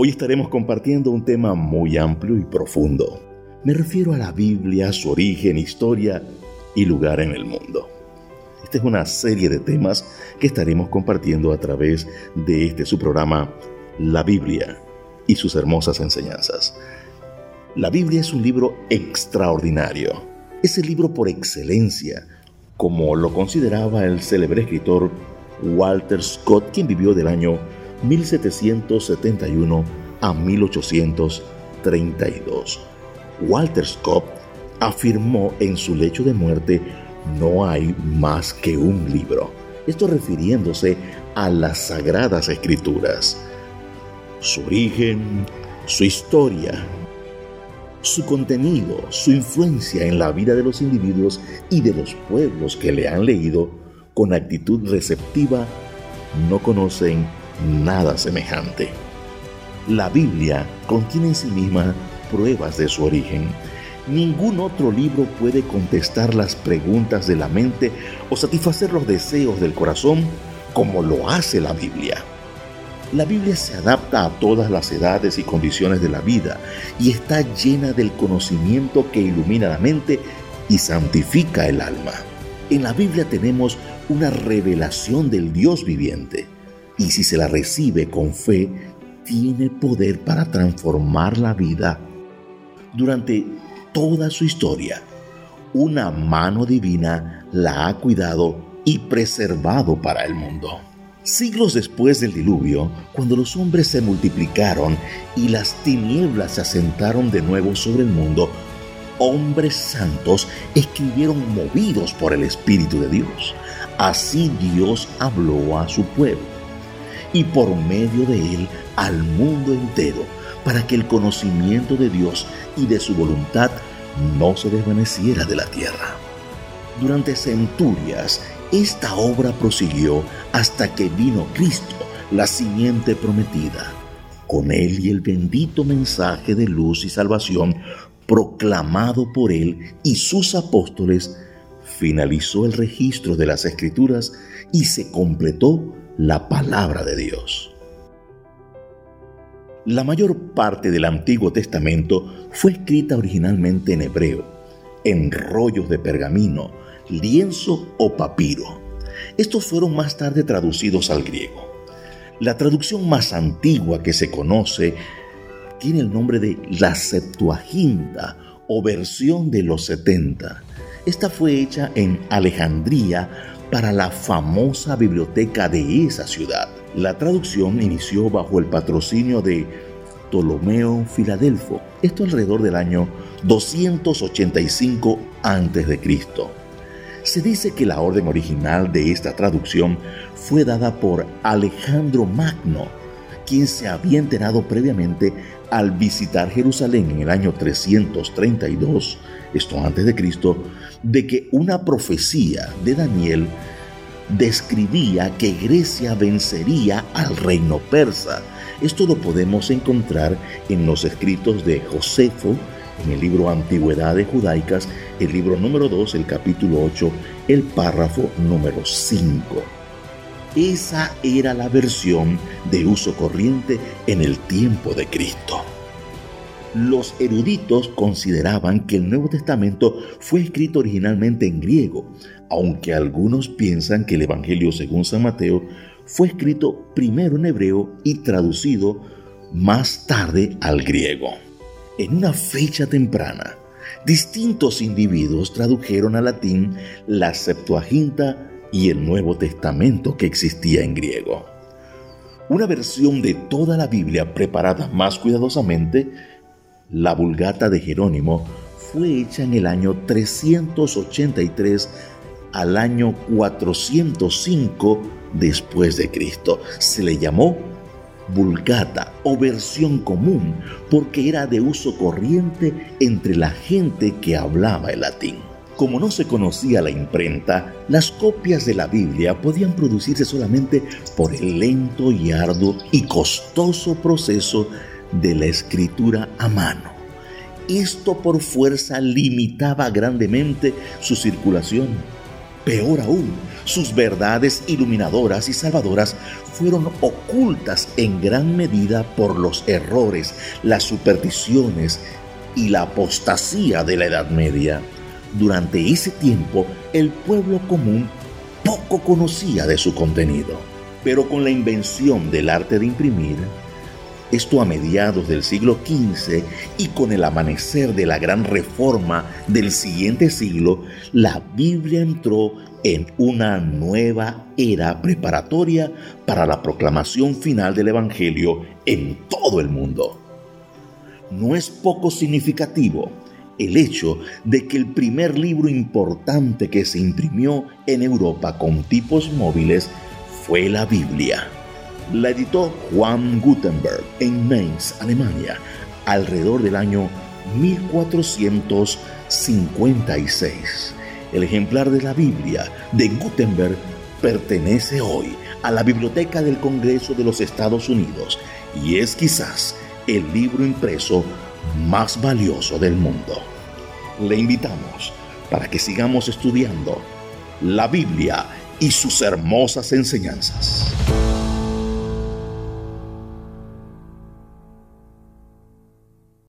Hoy estaremos compartiendo un tema muy amplio y profundo. Me refiero a la Biblia, su origen, historia y lugar en el mundo. Esta es una serie de temas que estaremos compartiendo a través de este su programa, La Biblia y sus hermosas enseñanzas. La Biblia es un libro extraordinario. Es el libro por excelencia, como lo consideraba el célebre escritor Walter Scott, quien vivió del año 1771 a 1832. Walter Scott afirmó en su lecho de muerte, no hay más que un libro. Esto refiriéndose a las sagradas escrituras. Su origen, su historia, su contenido, su influencia en la vida de los individuos y de los pueblos que le han leído con actitud receptiva, no conocen nada semejante. La Biblia contiene en sí misma pruebas de su origen. Ningún otro libro puede contestar las preguntas de la mente o satisfacer los deseos del corazón como lo hace la Biblia. La Biblia se adapta a todas las edades y condiciones de la vida y está llena del conocimiento que ilumina la mente y santifica el alma. En la Biblia tenemos una revelación del Dios viviente y si se la recibe con fe, tiene poder para transformar la vida. Durante toda su historia, una mano divina la ha cuidado y preservado para el mundo. Siglos después del diluvio, cuando los hombres se multiplicaron y las tinieblas se asentaron de nuevo sobre el mundo, hombres santos escribieron movidos por el Espíritu de Dios. Así Dios habló a su pueblo y por medio de él al mundo entero, para que el conocimiento de Dios y de su voluntad no se desvaneciera de la tierra. Durante centurias esta obra prosiguió hasta que vino Cristo, la simiente prometida. Con él y el bendito mensaje de luz y salvación proclamado por él y sus apóstoles, finalizó el registro de las escrituras y se completó la palabra de Dios. La mayor parte del Antiguo Testamento fue escrita originalmente en hebreo, en rollos de pergamino, lienzo o papiro. Estos fueron más tarde traducidos al griego. La traducción más antigua que se conoce tiene el nombre de la Septuaginta o versión de los 70. Esta fue hecha en Alejandría para la famosa biblioteca de esa ciudad. La traducción inició bajo el patrocinio de Ptolomeo Filadelfo, esto alrededor del año 285 a.C. Se dice que la orden original de esta traducción fue dada por Alejandro Magno, quien se había enterado previamente al visitar Jerusalén en el año 332, esto antes de Cristo, de que una profecía de Daniel describía que Grecia vencería al reino persa. Esto lo podemos encontrar en los escritos de Josefo, en el libro Antigüedades Judaicas, el libro número 2, el capítulo 8, el párrafo número 5. Esa era la versión de uso corriente en el tiempo de Cristo. Los eruditos consideraban que el Nuevo Testamento fue escrito originalmente en griego, aunque algunos piensan que el Evangelio según San Mateo fue escrito primero en hebreo y traducido más tarde al griego. En una fecha temprana, distintos individuos tradujeron al latín la Septuaginta y el Nuevo Testamento que existía en griego. Una versión de toda la Biblia preparada más cuidadosamente, la Vulgata de Jerónimo, fue hecha en el año 383 al año 405 después de Cristo. Se le llamó vulgata o versión común porque era de uso corriente entre la gente que hablaba el latín. Como no se conocía la imprenta, las copias de la Biblia podían producirse solamente por el lento y arduo y costoso proceso de la escritura a mano. Esto por fuerza limitaba grandemente su circulación Peor aún, sus verdades iluminadoras y salvadoras fueron ocultas en gran medida por los errores, las supersticiones y la apostasía de la Edad Media. Durante ese tiempo, el pueblo común poco conocía de su contenido, pero con la invención del arte de imprimir, esto a mediados del siglo XV y con el amanecer de la gran reforma del siguiente siglo, la Biblia entró en una nueva era preparatoria para la proclamación final del Evangelio en todo el mundo. No es poco significativo el hecho de que el primer libro importante que se imprimió en Europa con tipos móviles fue la Biblia. La editó Juan Gutenberg en Mainz, Alemania, alrededor del año 1456. El ejemplar de la Biblia de Gutenberg pertenece hoy a la Biblioteca del Congreso de los Estados Unidos y es quizás el libro impreso más valioso del mundo. Le invitamos para que sigamos estudiando la Biblia y sus hermosas enseñanzas.